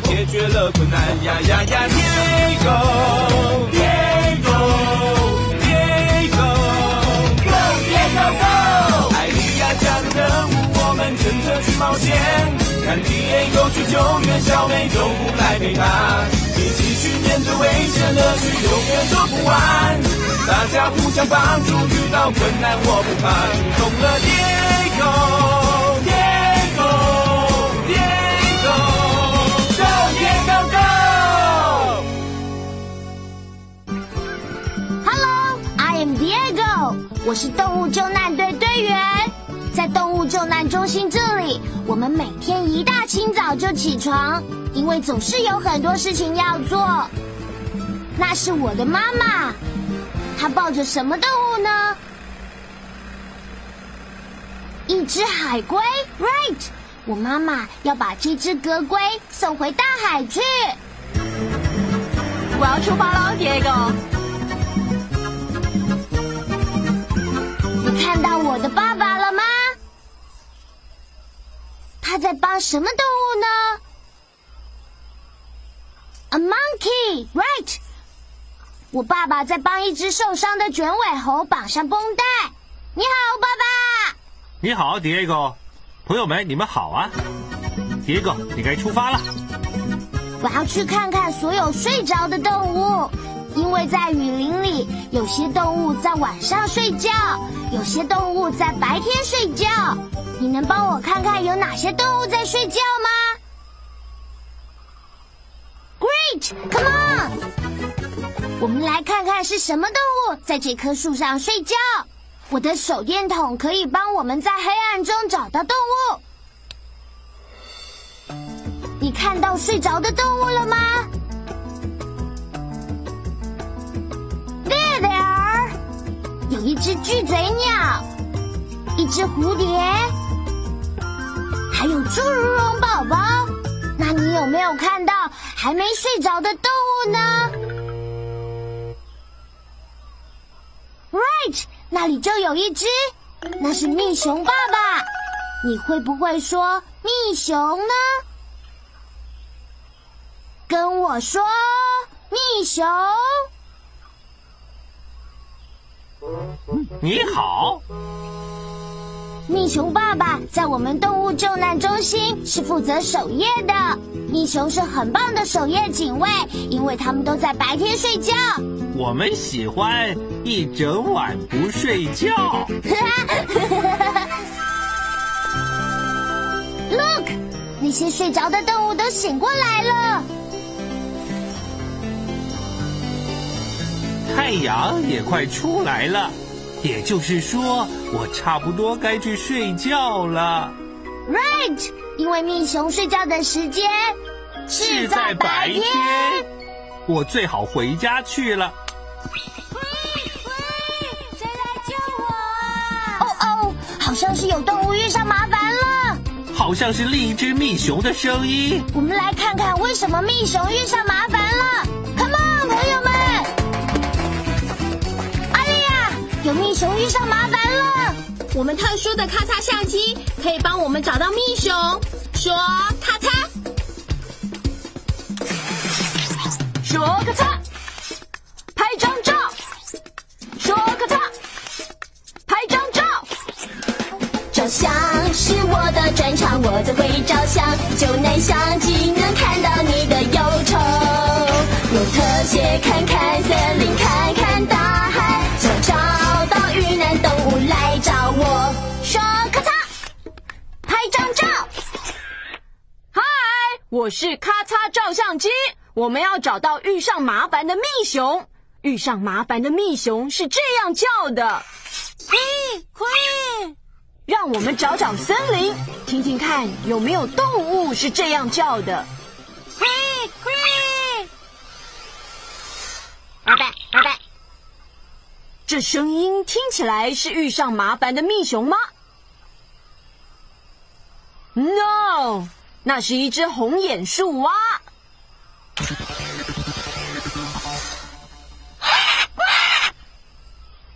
解决了困难。呀呀呀，Diego Diego Diego Go Diego Go！艾利亚加入任务，我们乘着去冒险，看 Diego 去救援小美洲虎来陪他，一起去面对危险，乐趣永远做不完。大家互相帮助，遇到困难我不怕，懂了 Diego Diego 我是动物救难队队员。在动物救难中心这里，我们每天一大清早就起床，因为总是有很多事情要做。那是我的妈妈，她抱着什么动物呢？一只海龟，right？我妈妈要把这只格龟送回大海去。我要出发喽，Diego。看到我的爸爸了吗？他在帮什么动物呢？A monkey, right？我爸爸在帮一只受伤的卷尾猴绑上绷带。你好，爸爸。你好，Diego，朋友们，你们好啊！Diego，你该出发了。我要去看看所有睡着的动物，因为在雨林里，有些动物在晚上睡觉，有些动物在白天睡觉。你能帮我看看有哪些动物在睡觉吗？Great，come on！我们来看看是什么动物在这棵树上睡觉。我的手电筒可以帮我们在黑暗中找到动物。你看到睡着的动物了吗只巨嘴鸟，一只蝴蝶，还有侏儒龙宝宝。那你有没有看到还没睡着的动物呢？Right，那里就有一只，那是蜜熊爸爸。你会不会说蜜熊呢？跟我说，蜜熊。你好，蜜熊爸爸在我们动物救难中心是负责守夜的。蜜熊是很棒的守夜警卫，因为他们都在白天睡觉。我们喜欢一整晚不睡觉。Look，那些睡着的动物都醒过来了。太阳也快出来了，也就是说，我差不多该去睡觉了。Right，因为蜜熊睡觉的时间是在白天。我最好回家去了。喂喂谁来救我啊？哦哦，好像是有动物遇上麻烦了。好像是另一只蜜熊的声音。我们来看看为什么蜜熊遇上麻烦了。有蜜熊遇上麻烦了。我们特殊的咔嚓相机可以帮我们找到蜜熊，说咔嚓，说咔嚓，拍张照，说咔嚓，拍张照。照相是我的专长，我最会照相。就能相机是咔嚓照相机，我们要找到遇上麻烦的蜜熊。遇上麻烦的蜜熊是这样叫的。嘿，嘿，让我们找找森林，听听看有没有动物是这样叫的。嘿，嘿。拜拜，拜拜。这声音听起来是遇上麻烦的蜜熊吗？no。那是一只红眼树蛙。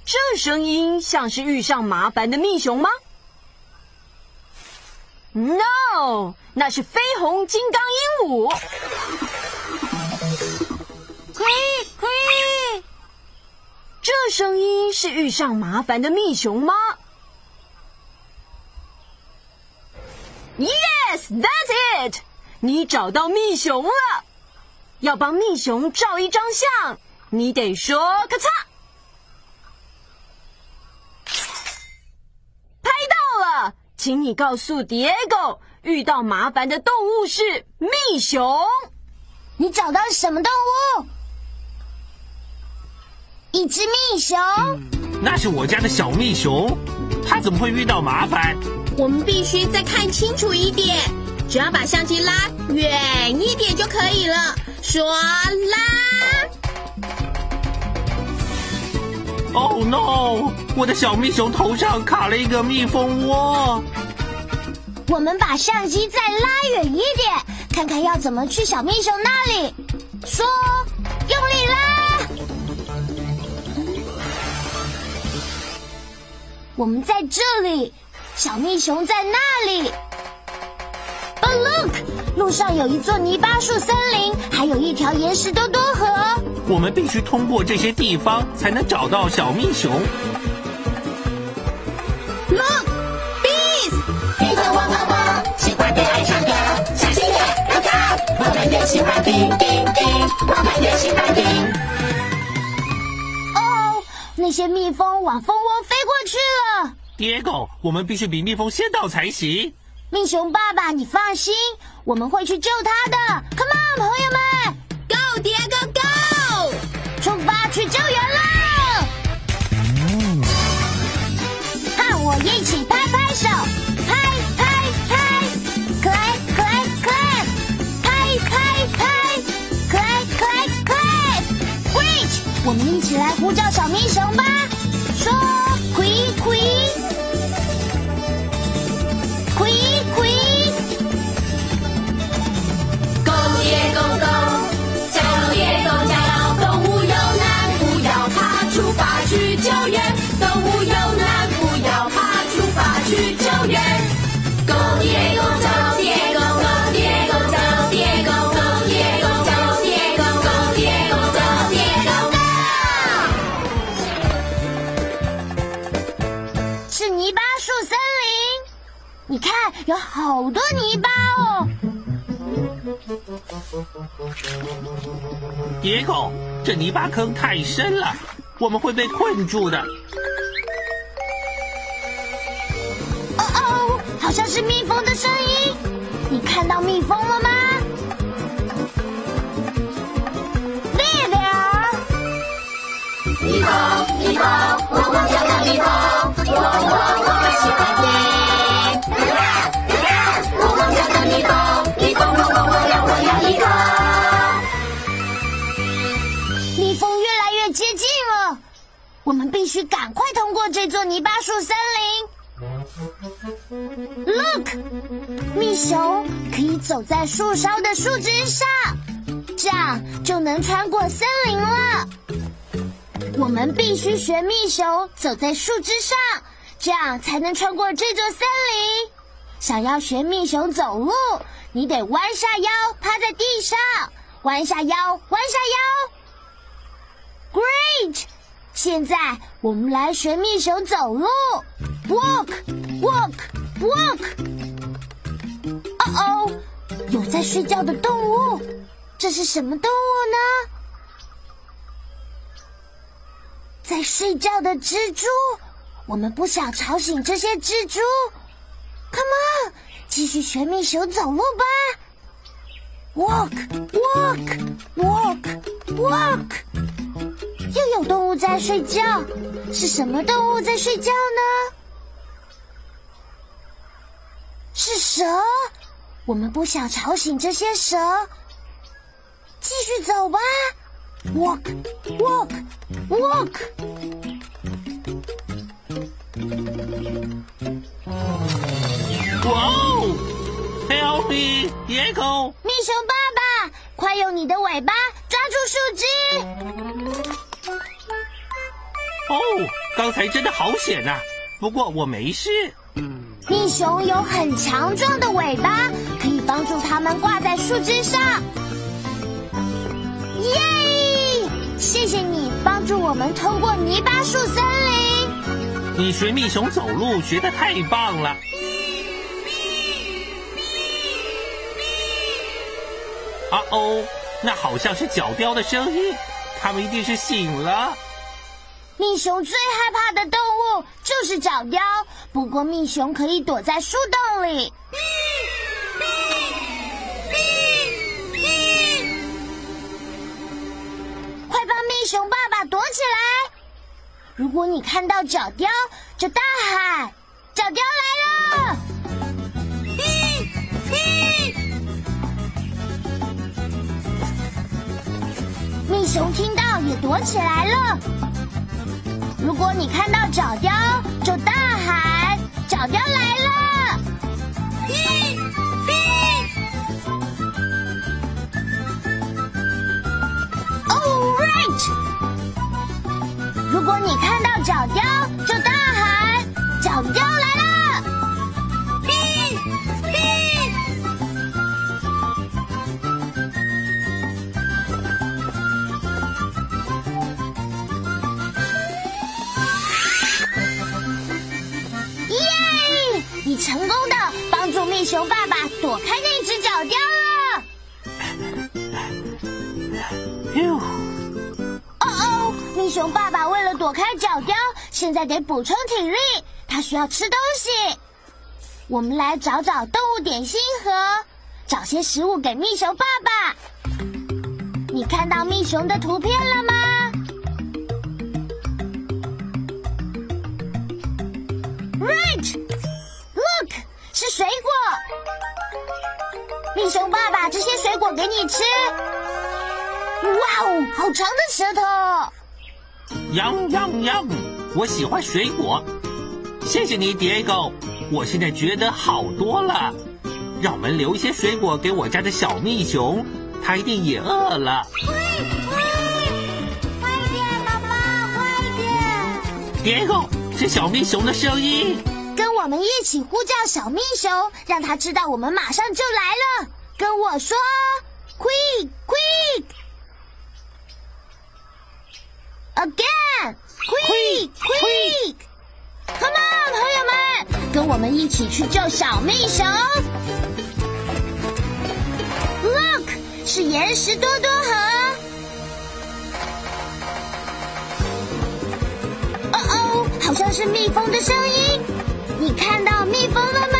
这声音像是遇上麻烦的蜜熊吗？No，那是绯红金刚鹦鹉。嘿，嘿，这声音是遇上麻烦的蜜熊吗耶？Yes，that's it。你找到蜜熊了。要帮蜜熊照一张相，你得说咔嚓。拍到了，请你告诉 Diego，遇到麻烦的动物是蜜熊。你找到什么动物？一只蜜熊。那是我家的小蜜熊，它怎么会遇到麻烦？我们必须再看清楚一点，只要把相机拉远一点就可以了。说拉。Oh no！我的小蜜熊头上卡了一个蜜蜂窝。我们把相机再拉远一点，看看要怎么去小蜜熊那里。说，用力拉。我们在这里，小蜜熊在那里。But look，路上有一座泥巴树森林，还有一条岩石多多河。我们必须通过这些地方，才能找到小蜜熊。Look, bees！一个汪汪汪，喜欢被爱唱歌，小心点，让它，我们也喜欢叮叮叮，我们也喜欢叮。哦，那些蜜蜂往蜂窝飞过去了。爹狗我们必须比蜜蜂先到才行。蜜熊爸爸，你放心，我们会去救它的。Come on，朋友们，Go, Diego, go！出发去救援了！和我一起拍拍手，拍拍拍，可爱可爱可爱，拍拍拍，可爱可爱可爱。Great，我们一起来呼叫小蜜熊吧，有好多泥巴哦。Diego，这泥巴坑太深了，我们会被困住的。哦哦，好像是蜜蜂的声音，你看到蜜蜂了吗？蜜蜂，蜜蜂，我我叫个蜜蜂，我我我这座泥巴树森林。Look，蜜熊可以走在树梢的树枝上，这样就能穿过森林了。我们必须学蜜熊走在树枝上，这样才能穿过这座森林。想要学蜜熊走路，你得弯下腰，趴在地上，弯下腰，弯下腰。Great！现在我们来学蜜熊走路，walk walk walk。哦哦，有在睡觉的动物，这是什么动物呢？在睡觉的蜘蛛，我们不想吵醒这些蜘蛛。Come on，继续学蜜熊走路吧。Walk walk walk walk。又有动物在睡觉，是什么动物在睡觉呢？是蛇。我们不想吵醒这些蛇，继续走吧。Walk, walk, walk。哇哦！Help me，野狗！蜜熊爸爸，快用你的尾巴抓住树枝！哦，刚才真的好险呐、不过我没事。蜜熊有很强壮的尾巴，可以帮助它们挂在树枝上。耶！谢谢你帮助我们通过泥巴树森林。你学蜜熊走路学的太棒了。啊哦，那好像是角雕的声音，它们一定是醒了。蜜熊最害怕的动物就是角雕，不过蜜熊可以躲在树洞里。快帮蜜熊爸爸躲起来！如果你看到角雕，就大喊：“角雕来了！”蜜熊听到也躲起来了。如果你看到角雕，就大喊：“角雕来了！”Oh right！如果你看到角雕，就爸躲开那只角雕了。哟，哦哦，蜜熊爸爸为了躲开角雕，现在得补充体力，他需要吃东西。我们来找找动物点心盒，找些食物给蜜熊爸爸。你看到蜜熊的图片了吗？Right，look，是水果。蜜熊爸爸，这些水果给你吃。哇哦，好长的舌头！羊羊羊！我喜欢水果，谢谢你，Diego。我现在觉得好多了。让我们留一些水果给我家的小蜜熊，它一定也饿了。快点，爸爸，快点！Diego，是小蜜熊的声音。跟我们一起呼叫小蜜熊，让它知道我们马上就来了。跟我说，quick quick again quick quick。Come on，朋友们，跟我们一起去救小蜜熊。Look，是岩石多多河。哦哦，好像是蜜蜂的声音。你看到蜜蜂了吗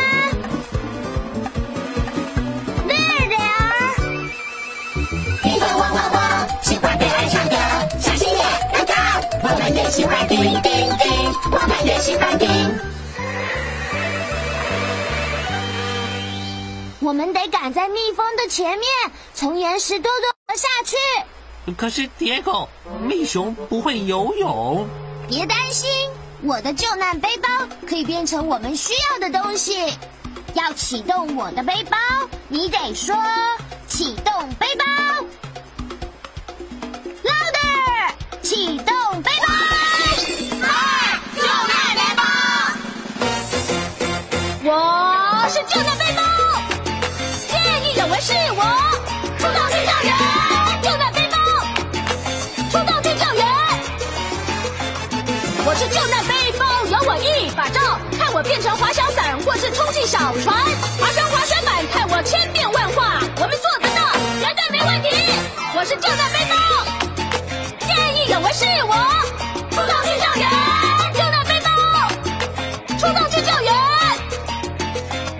？There they are。叮咚汪汪汪，喜欢对爱唱歌，小心点，让高。我们也喜欢叮叮叮，我们也喜欢叮。我们得赶在蜜蜂的前面，从岩石多多下去。可是 Diego，蜜熊不会游泳。别担心，我的救难背包可以变成我们需要的东西。要启动我的背包，你得说启动背包。Louder，启动背包。救难背包。我是救难背包，见义勇为是我，出动去救援，小船，爬上滑雪板，看我千变万化。我们做得到，绝对没问题。我是救难背包，见义勇为是我，出动去救援，救难背包，出动去救援。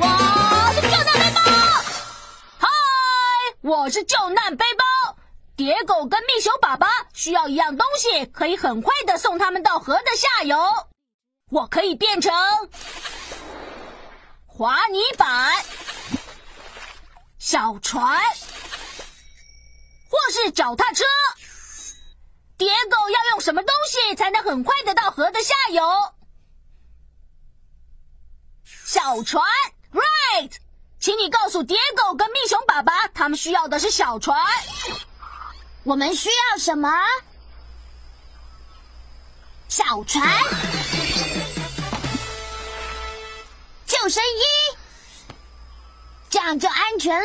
我是救难背包，嗨，我是救难背包。蝶狗跟蜜熊爸爸需要一样东西，可以很快的送他们到河的下游。我可以变成滑泥板、小船，或是脚踏车。蝶狗要用什么东西才能很快的到河的下游？小船，right？请你告诉蝶狗跟蜜熊爸爸，他们需要的是小船。我们需要什么？小船、救生衣，这样就安全了。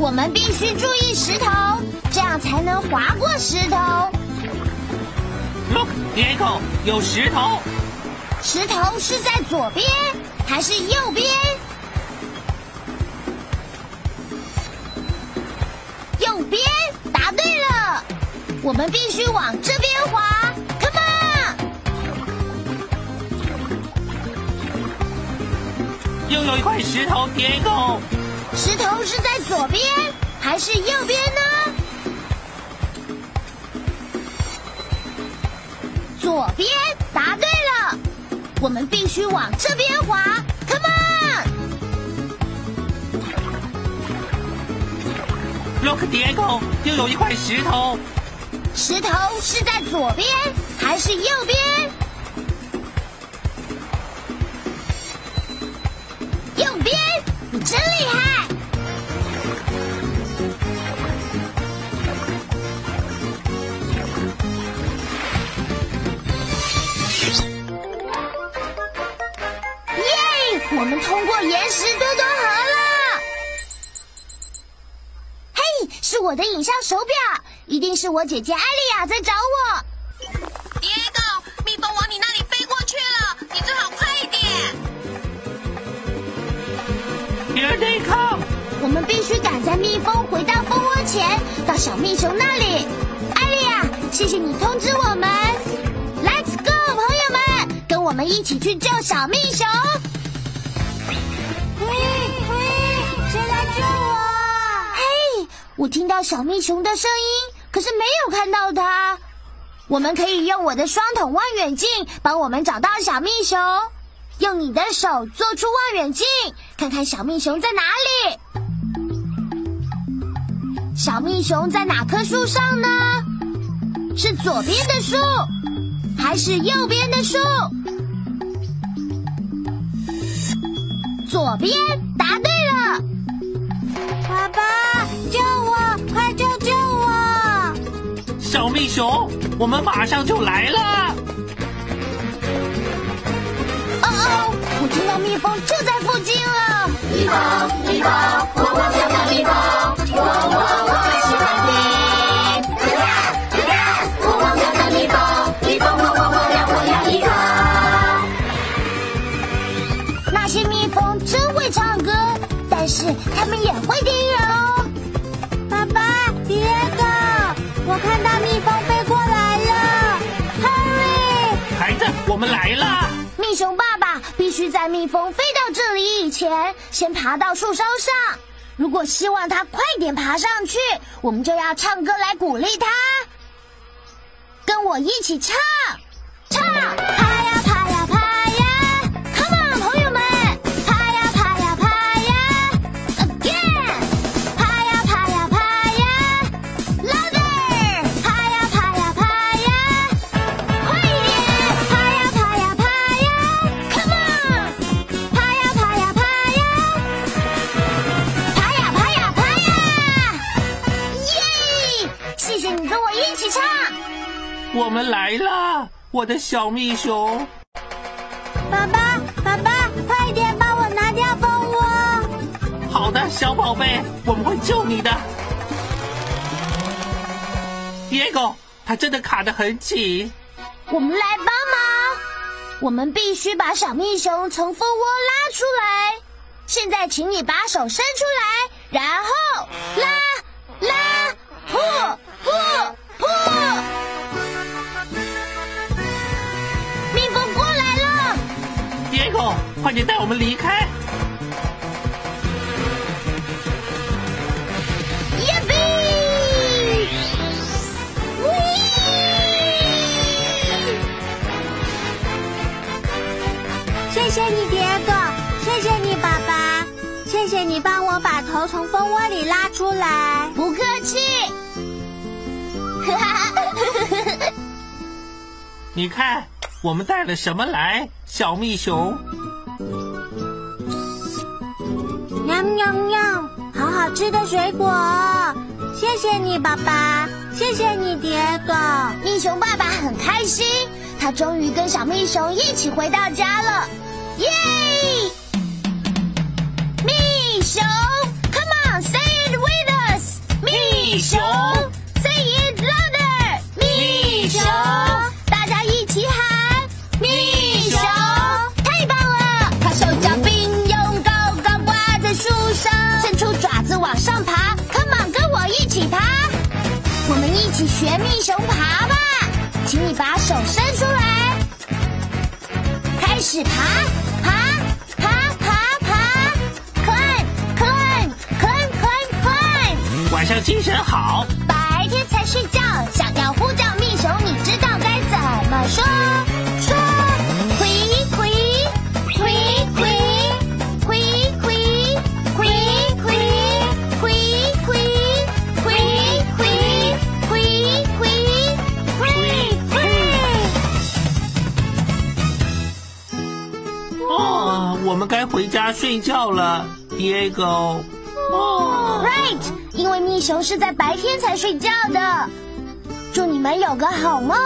我们必须注意石头，这样才能划过石头。Look，蝶狗有石头。石头是在左边还是右边？右边，答对了。我们必须往这边滑又有一块石头，蝶狗。石头是在左边还是右边呢？左边，答对了。我们必须往这边滑，Come on！Look，蝶狗又有一块石头。石头是在左边还是右边？真厉害！耶！我们通过岩石多多河了。嘿，是我的影像手表，一定是我姐姐艾丽亚在找我。须赶在蜜蜂回到蜂窝前，到小蜜熊那里。艾丽亚，谢谢你通知我们。Let's go，朋友们，跟我们一起去救小蜜熊。喂喂，谁来救我？嘿，我听到小蜜熊的声音，可是没有看到它。我们可以用我的双筒望远镜帮我们找到小蜜熊。用你的手做出望远镜，看看小蜜熊在哪里。小蜜熊在哪棵树上呢？是左边的树，还是右边的树？左边，答对了。爸爸，救我！快救救我！小蜜熊，我们马上就来了。哦哦，我听到蜜蜂就在附近了。那些蜜蜂真会唱歌，但是它们也会叮人哦。爸爸，迪哥，我看到蜜蜂飞过来了，Hurry！孩子，我们来了。蜜熊爸爸必须在蜜蜂飞到这里以前，先爬到树梢上。如果希望他快点爬上去，我们就要唱歌来鼓励他。跟我一起，唱，我们来了，我的小蜜熊。爸爸，爸爸，快一点帮我拿掉蜂窝！好的，小宝贝，我们会救你的。Diego，它真的卡得很紧。我们来帮忙。我们必须把小蜜熊从蜂窝拉出来。现在，请你把手伸出来，然后拉拉破破破。快点带我们离开。耶比！谢谢你，蝶哥，谢谢你，爸爸，谢谢你帮我把头从蜂窝里拉出来。不客气。哈哈，你看，我们带了什么来，小蜜熊？喵喵喵！好好吃的水果，谢谢你，爸爸，谢谢你，爹狗。蜜熊爸爸很开心，他终于跟小蜜熊一起回到家了，耶！蜜熊，Come on, say it with us，蜜熊起学蜜熊爬吧，请你把手伸出来，开始爬，爬，爬，爬，爬 climb climb。晚上精神好，白天才睡觉，想要呼叫蜜熊，你知道该怎么说？睡觉了，Diego。哦，Right，因为蜜熊是在白天才睡觉的。祝你们有个好梦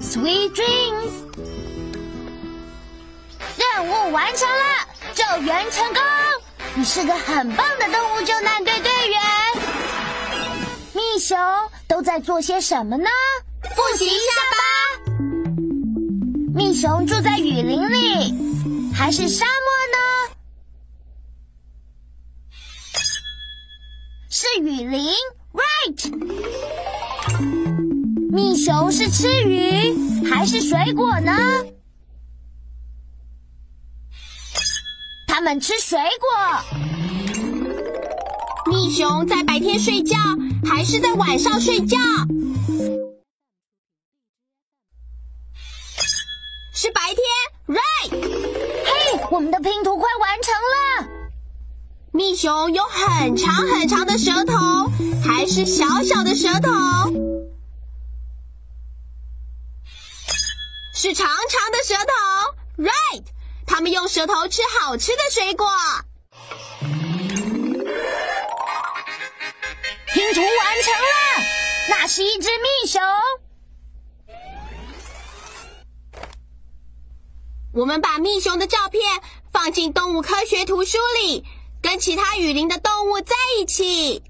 ，Sweet dreams。任务完成了，救援成功。你是个很棒的动物救难队队员。蜜熊都在做些什么呢？复习一下吧。蜜熊住在雨林里，还是沙漠呢？是雨林，right。蜜熊是吃鱼还是水果呢？它们吃水果。蜜熊在白天睡觉还是在晚上睡觉？是白天，right。嘿，我们的拼图快完成了。蜜熊有很长很长的舌头，还是小小的舌头？是长长的舌头，right。它们用舌头吃好吃的水果。拼图完成了，那是一只蜜熊。我们把蜜熊的照片放进动物科学图书里，跟其他雨林的动物在一起。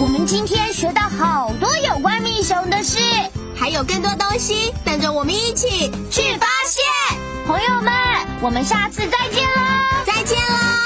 我们今天学到好多有关蜜熊的事，还有更多东西等着我们一起去发现。朋友们，我们下次再见喽！再见喽！